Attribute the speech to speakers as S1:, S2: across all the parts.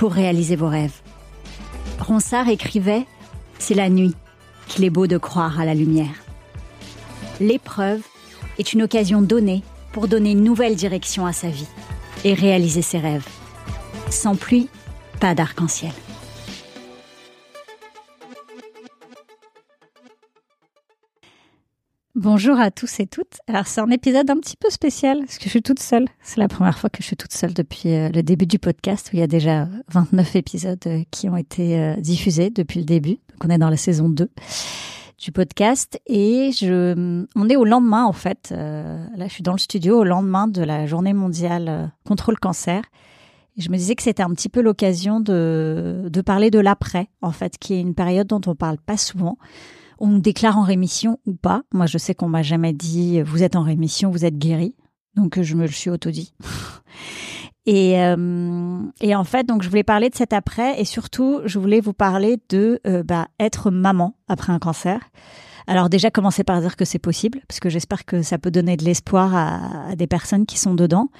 S1: pour réaliser vos rêves. Ronsard écrivait C'est la nuit qu'il est beau de croire à la lumière. L'épreuve est une occasion donnée pour donner une nouvelle direction à sa vie et réaliser ses rêves. Sans pluie, pas d'arc-en-ciel.
S2: Bonjour à tous et toutes. Alors c'est un épisode un petit peu spécial parce que je suis toute seule. C'est la première fois que je suis toute seule depuis euh, le début du podcast où il y a déjà 29 épisodes euh, qui ont été euh, diffusés depuis le début. Donc on est dans la saison 2 du podcast et je on est au lendemain en fait. là je suis dans le studio au lendemain de la journée mondiale contre le cancer. Je me disais que c'était un petit peu l'occasion de, de parler de l'après en fait qui est une période dont on parle pas souvent on nous déclare en rémission ou pas. Moi, je sais qu'on m'a jamais dit vous êtes en rémission, vous êtes guéri. Donc, je me le suis auto-dit. Et, euh, et en fait, donc je voulais parler de cet après et surtout, je voulais vous parler de euh, bah, être maman après un cancer. Alors déjà, commencer par dire que c'est possible, parce que j'espère que ça peut donner de l'espoir à, des personnes qui sont dedans.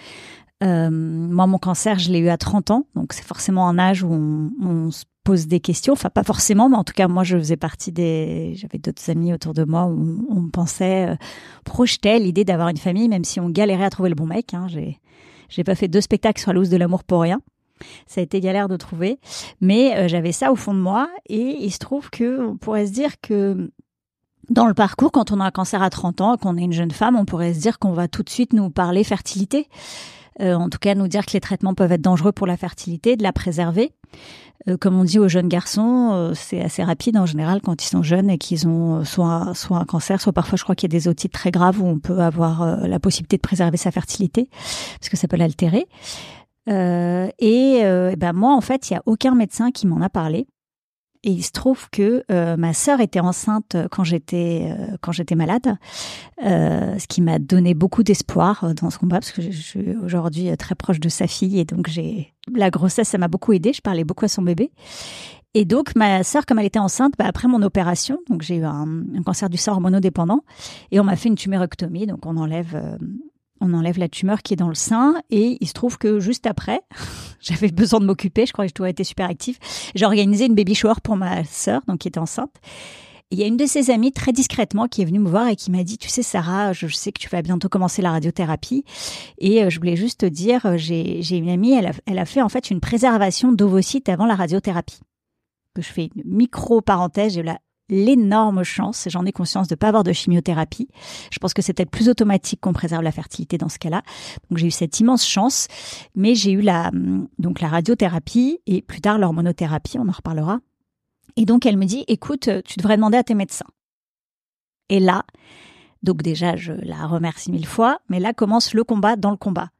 S2: Euh, moi, mon cancer, je l'ai eu à 30 ans, donc c'est forcément un âge où on, on pose des questions. Enfin, pas forcément, mais en tout cas, moi, je faisais partie des. J'avais d'autres amis autour de moi où on pensait, euh, projetait l'idée d'avoir une famille, même si on galérait à trouver le bon mec. Hein. J'ai, j'ai pas fait deux spectacles sur la de l'amour pour rien. Ça a été galère de trouver, mais euh, j'avais ça au fond de moi, et il se trouve que on pourrait se dire que dans le parcours, quand on a un cancer à 30 ans, qu'on est une jeune femme, on pourrait se dire qu'on va tout de suite nous parler fertilité. Euh, en tout cas, nous dire que les traitements peuvent être dangereux pour la fertilité, de la préserver. Euh, comme on dit aux jeunes garçons, euh, c'est assez rapide en général quand ils sont jeunes et qu'ils ont euh, soit, soit un cancer, soit parfois je crois qu'il y a des otites très graves où on peut avoir la possibilité de préserver sa fertilité parce que ça peut l'altérer. et ben moi en fait, il y a aucun médecin qui m'en a parlé. Et il se trouve que euh, ma sœur était enceinte quand j'étais euh, quand j'étais malade, euh, ce qui m'a donné beaucoup d'espoir dans ce combat parce que je, suis aujourd'hui très proche de sa fille et donc j'ai la grossesse ça m'a beaucoup aidé. Je parlais beaucoup à son bébé. Et donc ma sœur, comme elle était enceinte, bah, après mon opération, donc j'ai eu un, un, cancer du sein hormonodépendant et on m'a fait une tumérectomie, donc on enlève on enlève la tumeur qui est dans le sein et il se trouve que juste après, j'avais besoin de m'occuper, je crois que je dois été super active, j'ai organisé une baby shower pour ma sœur, donc qui était enceinte. il y a une de ses amies très discrètement qui est venue me voir et qui m'a dit, tu sais Sarah, je sais que tu vas bientôt commencer la radiothérapie et euh, je voulais juste te dire, euh, j'ai une amie, elle a, elle a fait en fait une préservation d'ovocytes avant la radiothérapie. Que je fais une micro parenthèse, j'ai la l'énorme chance, j'en ai conscience de pas avoir de chimiothérapie. Je pense que c'est peut-être plus automatique qu'on préserve la fertilité dans ce cas-là. Donc j'ai eu cette immense chance, mais j'ai eu la donc la radiothérapie et plus tard l'hormonothérapie, on en reparlera. Et donc elle me dit écoute, tu devrais demander à tes médecins. Et là, donc déjà je la remercie mille fois, mais là commence le combat dans le combat.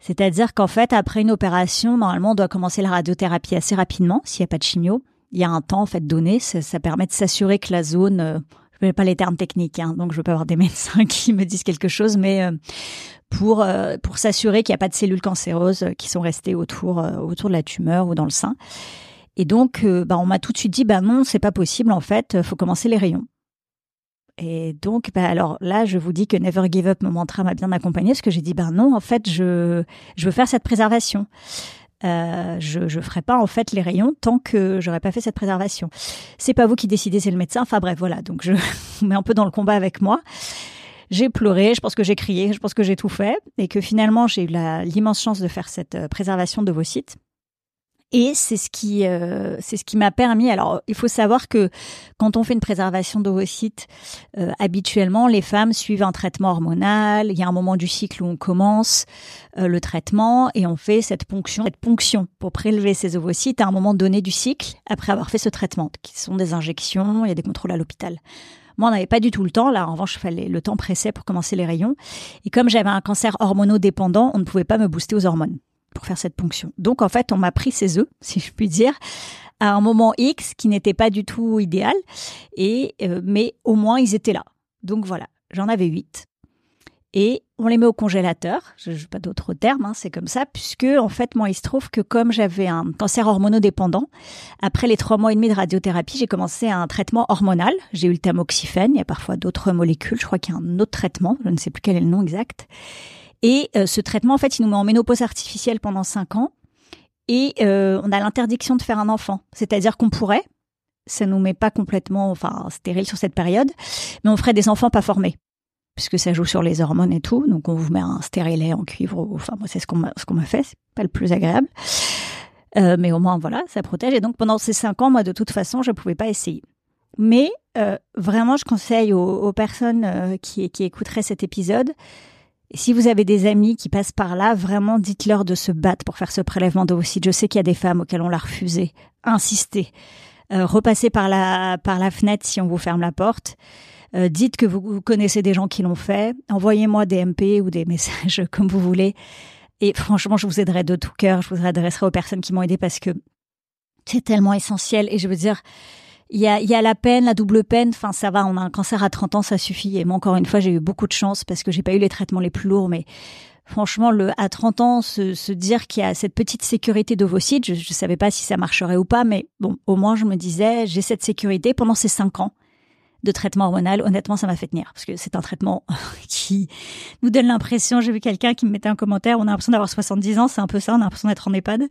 S2: C'est-à-dire qu'en fait, après une opération, normalement, on doit commencer la radiothérapie assez rapidement, s'il n'y a pas de chimio il y a un temps en fait donné. Ça, permet de s'assurer que la zone, euh, je ne pas les termes techniques, hein, donc je pas avoir des médecins qui me disent quelque chose, mais euh, pour euh, pour s'assurer qu'il n'y a pas de cellules cancéreuses qui sont restées autour autour de la tumeur ou dans le sein. Et donc, bah, on m'a tout de suite dit, bah non, c'est pas possible. En fait, faut commencer les rayons. Et donc, bah alors là, je vous dis que Never Give Up, mon mantra m'a bien accompagné parce que j'ai dit, ben non, en fait, je je veux faire cette préservation. Euh, je ne ferai pas en fait les rayons tant que j'aurais pas fait cette préservation. C'est pas vous qui décidez, c'est le médecin. Enfin bref, voilà. Donc je vous mets un peu dans le combat avec moi. J'ai pleuré, je pense que j'ai crié, je pense que j'ai tout fait et que finalement j'ai eu l'immense chance de faire cette euh, préservation de vos sites. Et c'est ce qui, euh, c'est ce qui m'a permis. Alors, il faut savoir que quand on fait une préservation d'ovocytes, euh, habituellement, les femmes suivent un traitement hormonal. Il y a un moment du cycle où on commence euh, le traitement et on fait cette ponction, cette ponction pour prélever ces ovocytes à un moment donné du cycle après avoir fait ce traitement, qui sont des injections. Il y a des contrôles à l'hôpital. Moi, on n'avait pas du tout le temps. Là, en revanche, fallait, le temps pressait pour commencer les rayons. Et comme j'avais un cancer hormonodépendant, on ne pouvait pas me booster aux hormones pour faire cette ponction. Donc en fait, on m'a pris ses œufs, si je puis dire, à un moment X qui n'était pas du tout idéal, et euh, mais au moins ils étaient là. Donc voilà, j'en avais huit. Et on les met au congélateur, je n'ai pas d'autres termes, hein, c'est comme ça, puisque en fait, moi, il se trouve que comme j'avais un cancer hormonodépendant, après les trois mois et demi de radiothérapie, j'ai commencé un traitement hormonal. J'ai eu le tamoxifène, il y a parfois d'autres molécules, je crois qu'il y a un autre traitement, je ne sais plus quel est le nom exact. Et euh, ce traitement, en fait, il nous met en ménopause artificielle pendant 5 ans. Et euh, on a l'interdiction de faire un enfant. C'est-à-dire qu'on pourrait, ça nous met pas complètement, enfin, stérile sur cette période, mais on ferait des enfants pas formés. Puisque ça joue sur les hormones et tout. Donc, on vous met un stérilet en cuivre. Enfin, moi, c'est ce qu'on m'a, ce qu'on fait. C'est pas le plus agréable. Euh, mais au moins, voilà, ça protège. Et donc, pendant ces 5 ans, moi, de toute façon, je pouvais pas essayer. Mais vraiment, je conseille aux, personnes qui écouteraient cet épisode si vous avez des amis qui passent par là, vraiment dites-leur de se battre pour faire ce prélèvement d'ovocytes. Je sais qu'il y a des femmes auxquelles on l'a refusé. Insistez. Euh, repassez par la, par la fenêtre si on vous ferme la porte. Euh, dites que vous connaissez des gens qui l'ont fait. Envoyez-moi des MP ou des messages comme vous voulez. Et franchement, je vous aiderai de tout cœur. Je vous adresserai aux personnes qui m'ont aidé parce que c'est tellement essentiel. Et je veux dire, il y a, la peine, la double peine. Enfin, ça va. On a un cancer à 30 ans, ça suffit. Et moi, encore une fois, j'ai eu beaucoup de chance parce que j'ai pas eu les traitements les plus lourds, mais franchement, à 30 ans, se, se dire qu'il y a cette petite sécurité d'ovocytes, je, ne savais pas si ça marcherait ou pas, mais bon, au moins, je me disais, j'ai cette sécurité pendant ces 5 ans de traitement hormonal, honnêtement, ça m'a fait tenir parce que c'est un traitement qui nous donne l'impression. J'ai vu quelqu'un qui me mettait un commentaire. On a l'impression d'avoir 70 ans, c'est un peu ça. On a l'impression d'être en EHPAD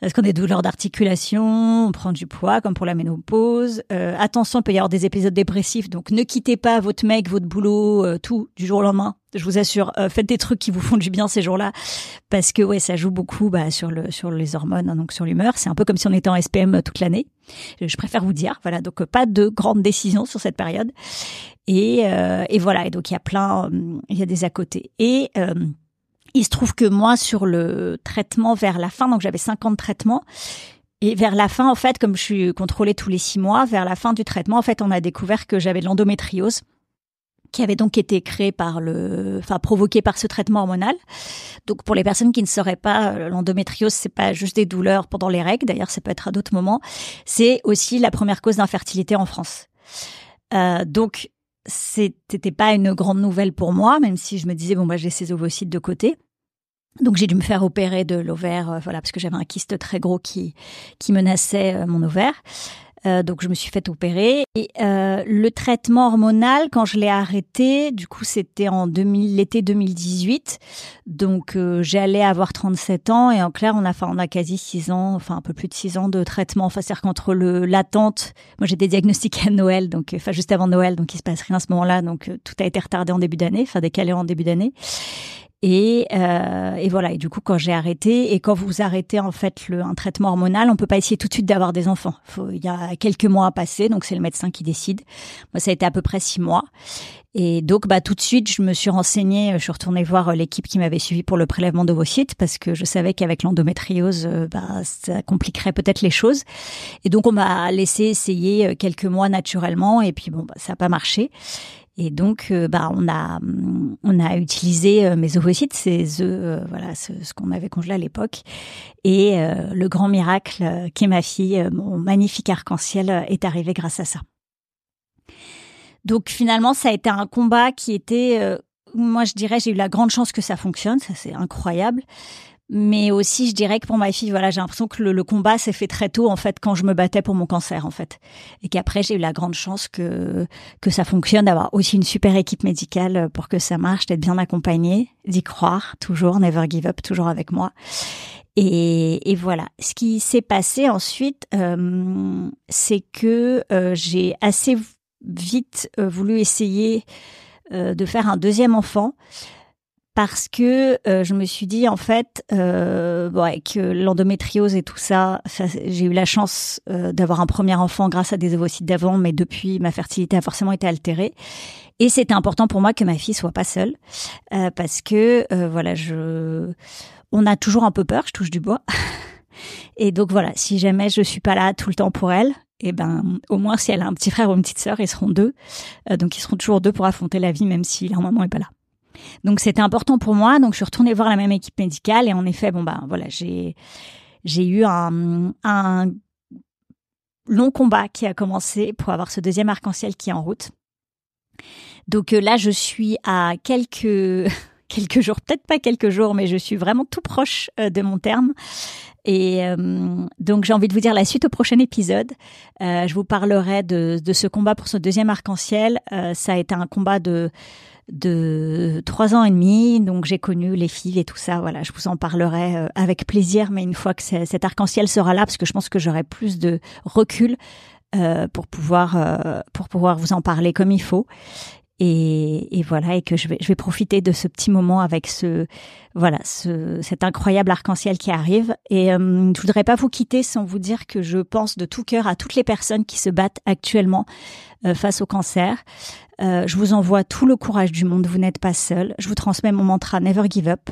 S2: parce qu'on a des douleurs d'articulation, on prend du poids comme pour la ménopause. Euh, attention, il peut y avoir des épisodes dépressifs, donc ne quittez pas votre mec, votre boulot, euh, tout du jour au lendemain je vous assure, euh, faites des trucs qui vous font du bien ces jours-là, parce que ouais, ça joue beaucoup bah, sur le sur les hormones, hein, donc sur l'humeur. C'est un peu comme si on était en SPM toute l'année. Je préfère vous dire, voilà, donc euh, pas de grandes décisions sur cette période. Et, euh, et voilà, et donc il y a plein, il y a des à côté. Et il se trouve que moi, sur le traitement vers la fin, donc j'avais 50 traitements, et vers la fin, en fait, comme je suis contrôlée tous les six mois, vers la fin du traitement, en fait, on a découvert que j'avais de l'endométriose qui avait donc été créé par le, enfin provoqué par ce traitement hormonal. Donc pour les personnes qui ne sauraient pas, euh, l'endométriose c'est pas juste des douleurs pendant les règles, d'ailleurs ça peut être à d'autres moments. C'est aussi la première cause d'infertilité en France. Euh, donc c'était pas une grande nouvelle pour moi, même si je me disais bon bah j'ai ces ovocytes de côté. Donc j'ai dû me faire opérer de l'ovaire, euh, voilà, parce que j'avais un kyste très gros qui qui menaçait euh, mon ovaire. Euh, donc je me suis fait opérer. Et euh, le traitement hormonal, quand je l'ai arrêté, du coup c'était en l'été 2018. Donc euh, j'allais avoir 37 ans et en clair on a, enfin, on a quasi 6 ans, enfin un peu plus de 6 ans de traitement. Enfin c'est-à-dire qu'entre le l'attente, moi j'ai des diagnostics à Noël, donc enfin juste avant Noël, donc il se passe rien à ce moment-là, donc tout a été retardé en début d'année, enfin décalé en début d'année. Et, euh, et, voilà. Et du coup, quand j'ai arrêté, et quand vous arrêtez en fait le, un traitement hormonal, on peut pas essayer tout de suite d'avoir des enfants. Il y a quelques mois à passer, donc c'est le médecin qui décide. Moi, ça a été à peu près six mois. Et donc, bah, tout de suite, je me suis renseignée, je suis retournée voir euh, l'équipe qui m'avait suivi pour le prélèvement d'ovocytes parce que je savais qu'avec l'endométriose, euh, bah, ça compliquerait peut-être les choses. Et donc, on m'a laissé essayer euh, quelques mois naturellement et puis bon, bah, ça n'a pas marché. Et donc, euh, bah, on a on a utilisé euh, mes ovocytes, ces œufs, euh, voilà, ce, qu'on avait congelé à l'époque. Et le grand miracle qui est ma fille, mon magnifique arc-en-ciel, est arrivé grâce à ça. Donc finalement, ça a été un combat qui était, moi je dirais, j'ai eu la grande chance que ça fonctionne, ça c'est incroyable. Mais aussi, je dirais que pour ma fille, voilà, j'ai l'impression que le, combat s'est fait très tôt, en fait, quand je me battais pour mon cancer, en fait. Et qu'après, j'ai eu la grande chance que, que ça fonctionne, d'avoir aussi une super équipe médicale pour que ça marche, d'être bien accompagnée, d'y croire, toujours, never give up, toujours avec moi. Et, et voilà. Ce qui s'est passé ensuite, euh, c'est que euh, j'ai assez vite euh, voulu essayer de faire un deuxième enfant parce que euh, je me suis dit en fait euh, bon, avec l'endométriose et tout ça, j'ai eu la chance euh, d'avoir un premier enfant grâce à des ovocytes d'avant, mais depuis ma fertilité a forcément été altérée. Et c'était important pour moi que ma fille soit pas seule euh, parce que voilà, je on a toujours un peu peur, je touche du bois. et donc voilà, si jamais je suis pas là tout le temps pour elle, et eh ben au moins si elle a un petit frère ou une petite sœur, ils seront deux. donc ils seront toujours deux pour affronter la vie même si leur maman est pas là. Donc c'était important pour moi. Donc je suis retournée voir la même équipe médicale et en effet, bon bah voilà, j'ai j'ai eu un, un long combat qui a commencé pour avoir ce deuxième arc-en-ciel qui est en route. Donc euh, là, je suis à quelques quelques jours, peut-être pas quelques jours, mais je suis vraiment tout proche euh, de mon terme. Et euh, donc j'ai envie de vous dire la suite au prochain épisode. je vous parlerai de, de ce combat pour ce deuxième arc-en-ciel. ça a été un combat de de trois ans et demi. Donc j'ai connu les filles et tout ça. Voilà, je vous en parlerai euh, avec plaisir, mais une fois que cet arc-en-ciel sera là, parce que je pense que j'aurai plus de recul euh, pour pouvoir euh, pour pouvoir vous en parler comme il faut. Et, voilà, et que je vais, je vais profiter de ce petit moment avec ce, voilà, ce, cet incroyable arc-en-ciel qui arrive. Et euh, je voudrais pas vous quitter sans vous dire que je pense de tout cœur à toutes les personnes qui se battent actuellement face au cancer. Euh, je vous envoie tout le courage du monde. Vous n'êtes pas seul. Je vous transmets mon mantra Never Give Up.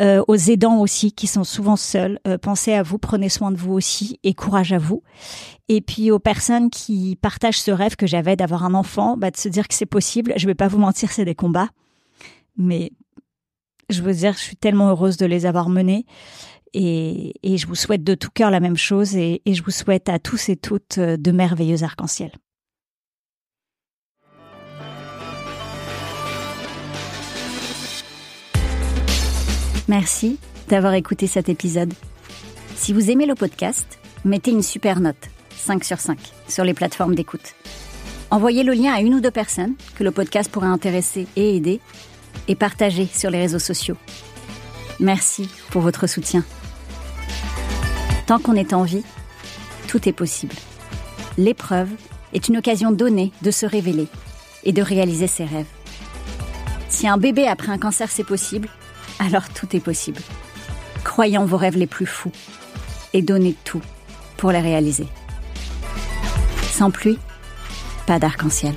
S2: Euh, aux aidants aussi qui sont souvent seuls, euh, pensez à vous, prenez soin de vous aussi et courage à vous. Et puis aux personnes qui partagent ce rêve que j'avais d'avoir un enfant, bah, de se dire que c'est possible. Je vais pas vous mentir, c'est des combats, mais je veux dire, je suis tellement heureuse de les avoir menés. Et, et je vous souhaite de tout cœur la même chose et, et je vous souhaite à tous et toutes de merveilleux arc-en-ciel. Merci d'avoir écouté cet épisode. Si vous aimez le podcast, mettez une super note, 5 sur 5, sur les plateformes d'écoute. Envoyez le lien à une ou deux personnes que le podcast pourrait intéresser et aider, et partagez sur les réseaux sociaux. Merci pour votre soutien. Tant qu'on est en vie, tout est possible. L'épreuve est une occasion donnée de se révéler et de réaliser ses rêves. Si un bébé après un cancer c'est possible, alors tout est possible. Croyez en vos rêves les plus fous et donnez tout pour les réaliser. Sans pluie, pas d'arc-en-ciel.